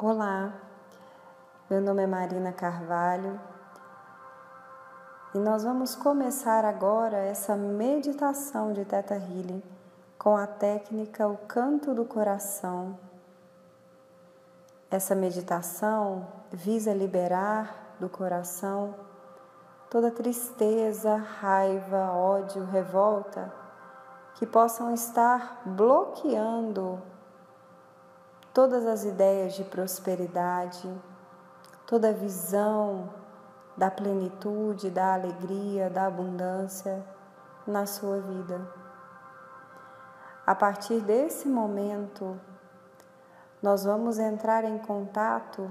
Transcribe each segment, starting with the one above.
Olá, meu nome é Marina Carvalho e nós vamos começar agora essa meditação de Teta Healing com a técnica O Canto do Coração. Essa meditação visa liberar do coração toda tristeza, raiva, ódio, revolta que possam estar bloqueando todas as ideias de prosperidade, toda a visão da plenitude, da alegria, da abundância na sua vida. A partir desse momento, nós vamos entrar em contato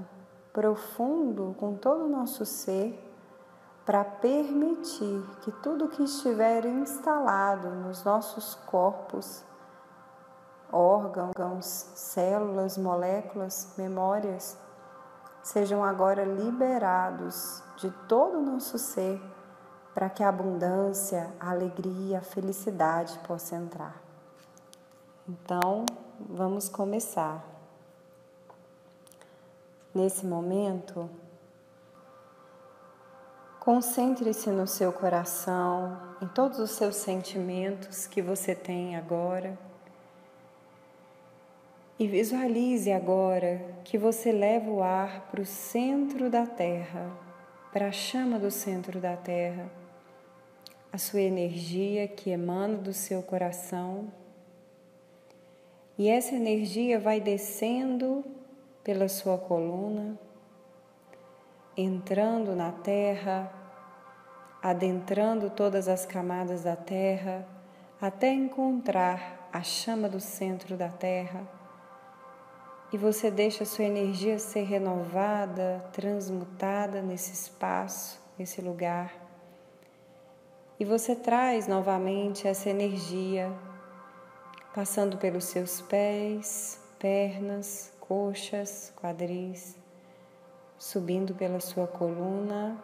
profundo com todo o nosso ser para permitir que tudo que estiver instalado nos nossos corpos órgãos, células, moléculas, memórias, sejam agora liberados de todo o nosso ser para que a abundância, a alegria, a felicidade possa entrar. Então, vamos começar. Nesse momento, concentre-se no seu coração, em todos os seus sentimentos que você tem agora e visualize agora que você leva o ar para o centro da Terra, para a chama do centro da Terra, a sua energia que emana do seu coração. E essa energia vai descendo pela sua coluna, entrando na Terra, adentrando todas as camadas da Terra, até encontrar a chama do centro da Terra e você deixa a sua energia ser renovada, transmutada nesse espaço, nesse lugar. E você traz novamente essa energia, passando pelos seus pés, pernas, coxas, quadris, subindo pela sua coluna,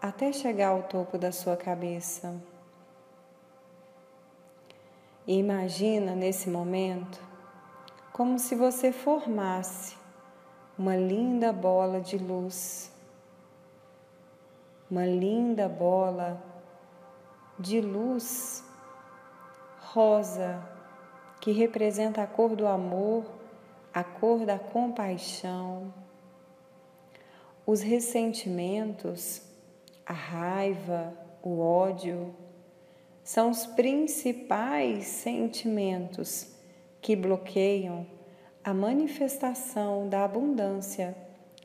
até chegar ao topo da sua cabeça. E imagina nesse momento como se você formasse uma linda bola de luz, uma linda bola de luz rosa que representa a cor do amor, a cor da compaixão, os ressentimentos, a raiva, o ódio, são os principais sentimentos que bloqueiam a manifestação da abundância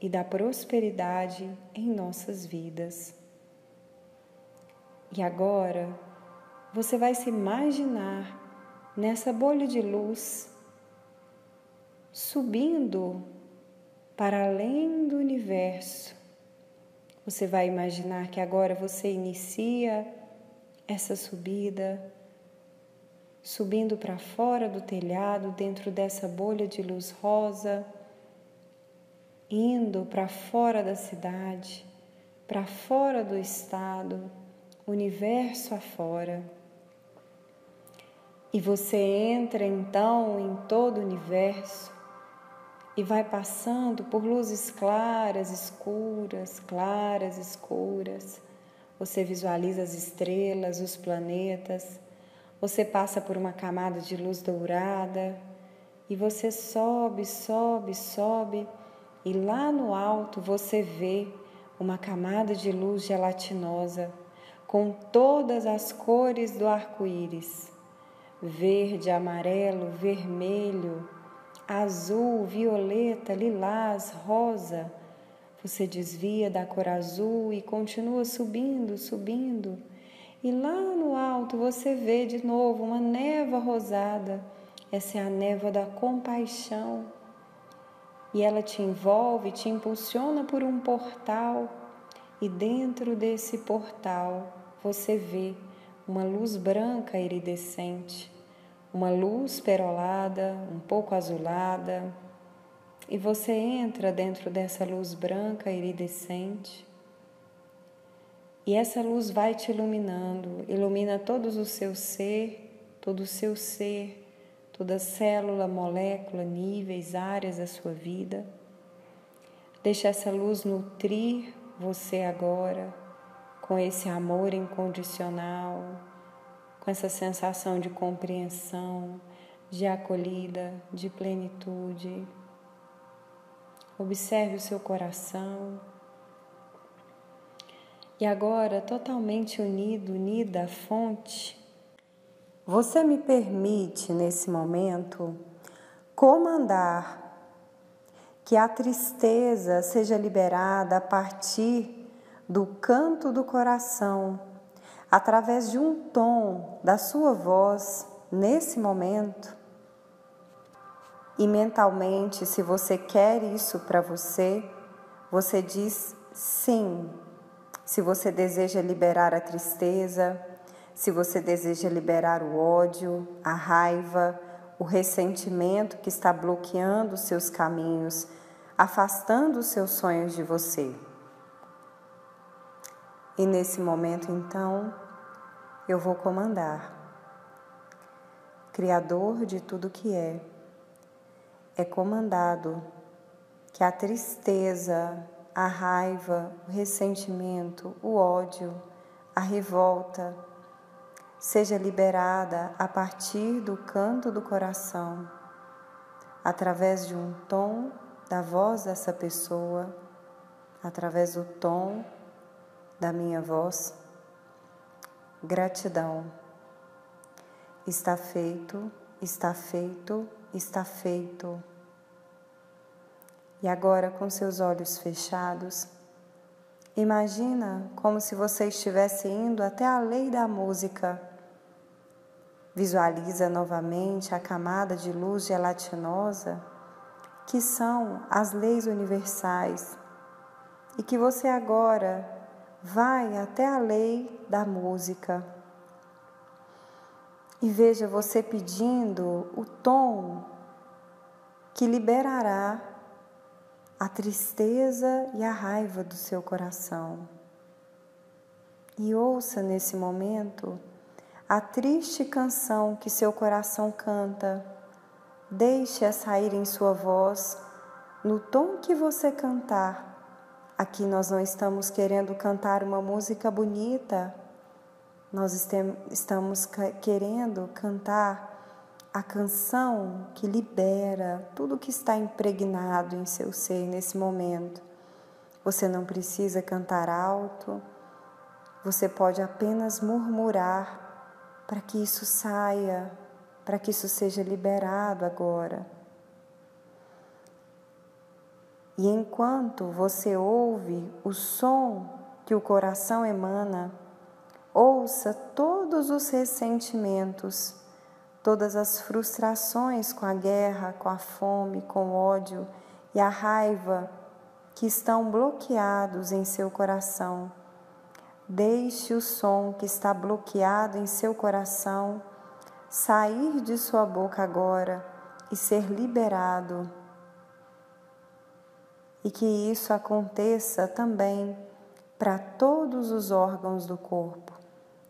e da prosperidade em nossas vidas. E agora você vai se imaginar nessa bolha de luz subindo para além do universo. Você vai imaginar que agora você inicia essa subida subindo para fora do telhado, dentro dessa bolha de luz rosa, indo para fora da cidade, para fora do estado, universo afora. E você entra então em todo o universo e vai passando por luzes claras, escuras, claras, escuras. Você visualiza as estrelas, os planetas você passa por uma camada de luz dourada e você sobe, sobe, sobe, e lá no alto você vê uma camada de luz gelatinosa com todas as cores do arco-íris: verde, amarelo, vermelho, azul, violeta, lilás, rosa. Você desvia da cor azul e continua subindo, subindo e lá no alto você vê de novo uma névoa rosada. Essa é a névoa da compaixão. E ela te envolve, te impulsiona por um portal. E dentro desse portal você vê uma luz branca iridescente, uma luz perolada, um pouco azulada. E você entra dentro dessa luz branca iridescente e essa luz vai te iluminando, ilumina todos o seu ser, todo o seu ser, toda célula, molécula, níveis, áreas da sua vida. Deixe essa luz nutrir você agora com esse amor incondicional, com essa sensação de compreensão, de acolhida, de plenitude. Observe o seu coração. E agora, totalmente unido, unida à fonte, você me permite nesse momento comandar que a tristeza seja liberada a partir do canto do coração, através de um tom da sua voz nesse momento. E mentalmente, se você quer isso para você, você diz sim. Se você deseja liberar a tristeza, se você deseja liberar o ódio, a raiva, o ressentimento que está bloqueando os seus caminhos, afastando os seus sonhos de você. E nesse momento, então, eu vou comandar. Criador de tudo que é, é comandado que a tristeza, a raiva, o ressentimento, o ódio, a revolta, seja liberada a partir do canto do coração, através de um tom da voz dessa pessoa, através do tom da minha voz. Gratidão. Está feito, está feito, está feito. E agora, com seus olhos fechados, imagina como se você estivesse indo até a lei da música. Visualiza novamente a camada de luz gelatinosa que são as leis universais e que você agora vai até a lei da música e veja você pedindo o tom que liberará a tristeza e a raiva do seu coração. E ouça nesse momento a triste canção que seu coração canta Deixe-a sair em sua voz, no tom que você cantar. Aqui nós não estamos querendo cantar uma música bonita, nós estamos querendo cantar a canção que libera tudo que está impregnado em seu ser nesse momento. Você não precisa cantar alto, você pode apenas murmurar para que isso saia para que isso seja liberado agora. E enquanto você ouve o som que o coração emana, ouça todos os ressentimentos, todas as frustrações com a guerra, com a fome, com o ódio e a raiva que estão bloqueados em seu coração. Deixe o som que está bloqueado em seu coração sair de sua boca agora e ser liberado. E que isso aconteça também para todos os órgãos do corpo.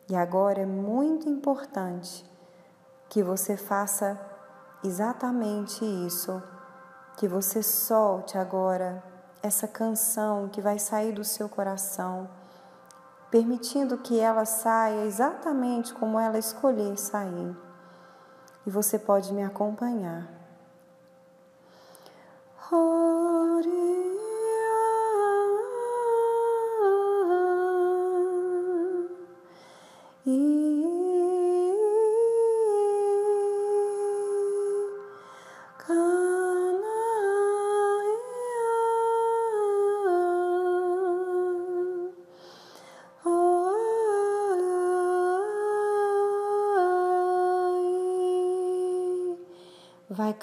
E agora é muito importante que você faça exatamente isso, que você solte agora essa canção que vai sair do seu coração, permitindo que ela saia exatamente como ela escolher sair e você pode me acompanhar. vai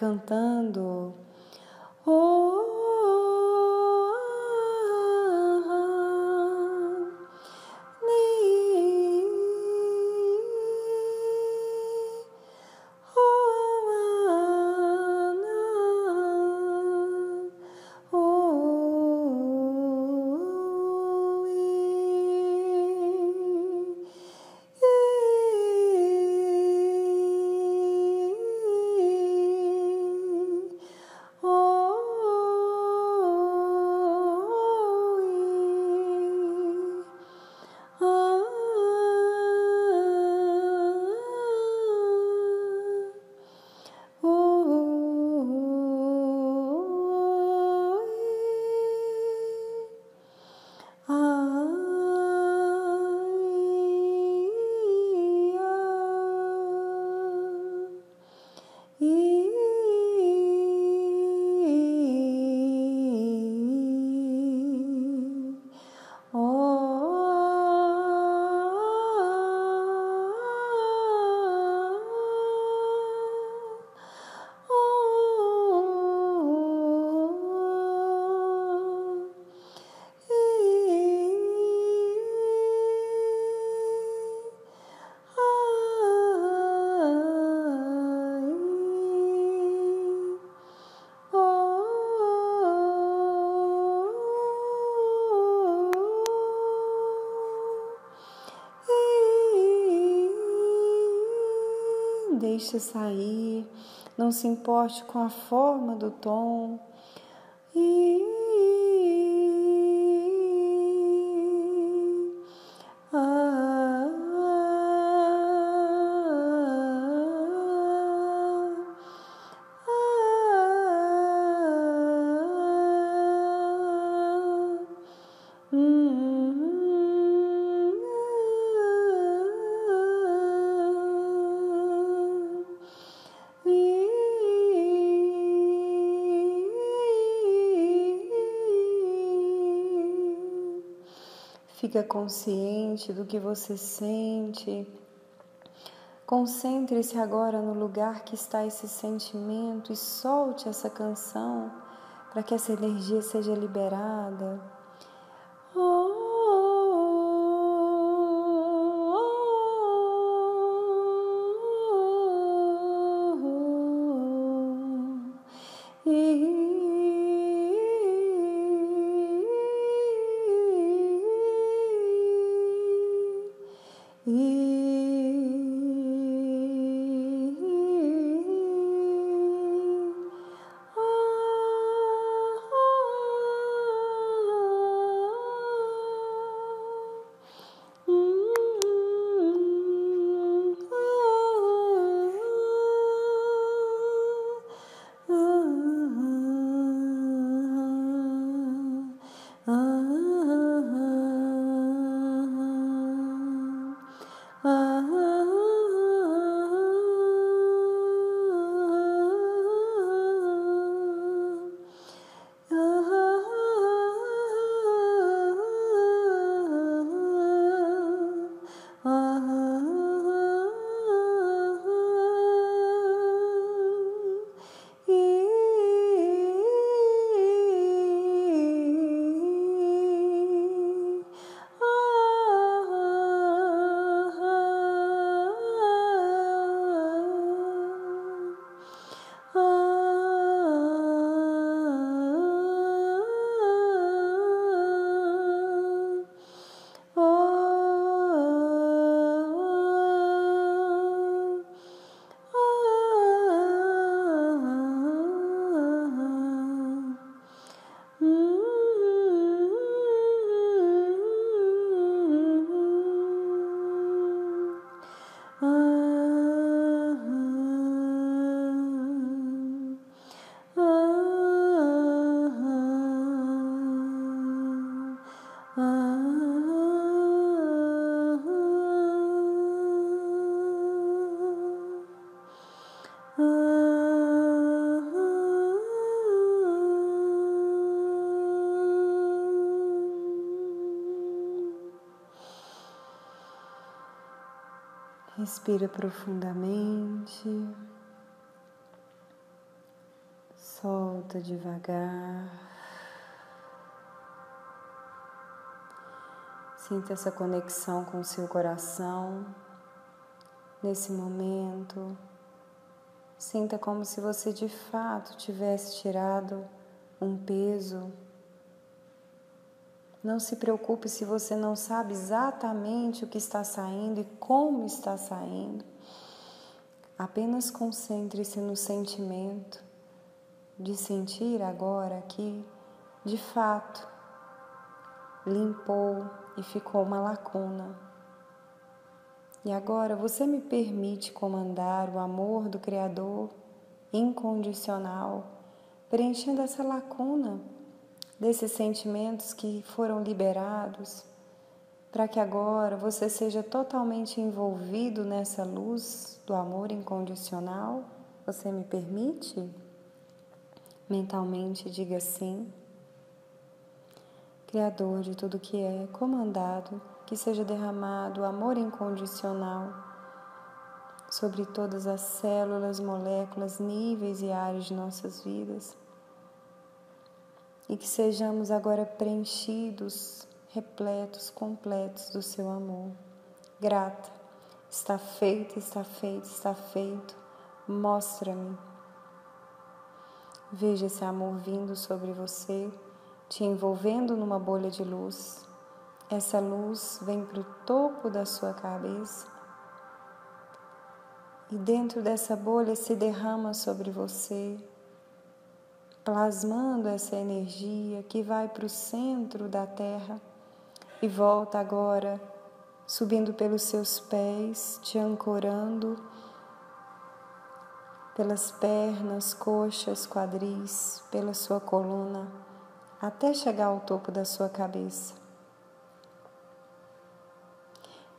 cantando. Deixe sair, não se importe com a forma do tom. Fica consciente do que você sente. Concentre-se agora no lugar que está esse sentimento e solte essa canção para que essa energia seja liberada. Respira profundamente, solta devagar. Sinta essa conexão com o seu coração nesse momento. Sinta como se você de fato tivesse tirado um peso não se preocupe se você não sabe exatamente o que está saindo e como está saindo. Apenas concentre-se no sentimento de sentir agora que, de fato, limpou e ficou uma lacuna. E agora você me permite comandar o amor do Criador incondicional, preenchendo essa lacuna desses sentimentos que foram liberados, para que agora você seja totalmente envolvido nessa luz do amor incondicional? Você me permite? Mentalmente diga sim. Criador de tudo que é, comandado, que seja derramado amor incondicional sobre todas as células, moléculas, níveis e áreas de nossas vidas e que sejamos agora preenchidos, repletos, completos do seu amor. Grata, está feito, está feito, está feito. Mostra-me. Veja esse amor vindo sobre você, te envolvendo numa bolha de luz. Essa luz vem para o topo da sua cabeça E dentro dessa bolha se derrama sobre você, plasmando essa energia que vai para o centro da Terra e volta agora, subindo pelos seus pés, te ancorando pelas pernas, coxas, quadris, pela sua coluna, até chegar ao topo da sua cabeça.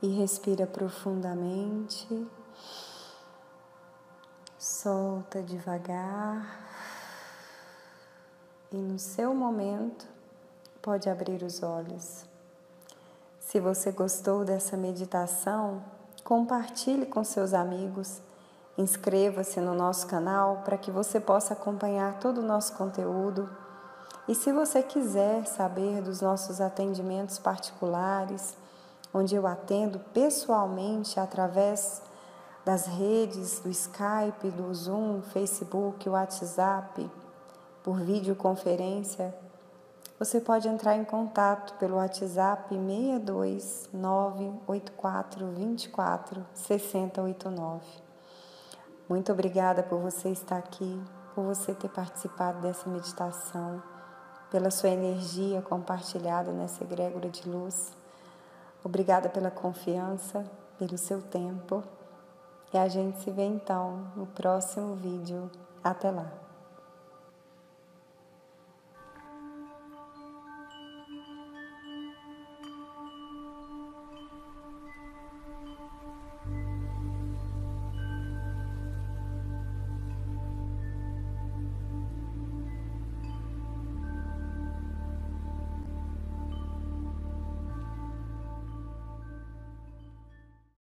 E respira profundamente. Solta devagar. E no seu momento, pode abrir os olhos. Se você gostou dessa meditação, compartilhe com seus amigos. Inscreva-se no nosso canal para que você possa acompanhar todo o nosso conteúdo. E se você quiser saber dos nossos atendimentos particulares, onde eu atendo pessoalmente através das redes do Skype, do Zoom, Facebook, WhatsApp, por videoconferência, você pode entrar em contato pelo WhatsApp 62 984 24 6089. Muito obrigada por você estar aqui, por você ter participado dessa meditação, pela sua energia compartilhada nessa egrégora de luz. Obrigada pela confiança, pelo seu tempo. E a gente se vê então no próximo vídeo. Até lá!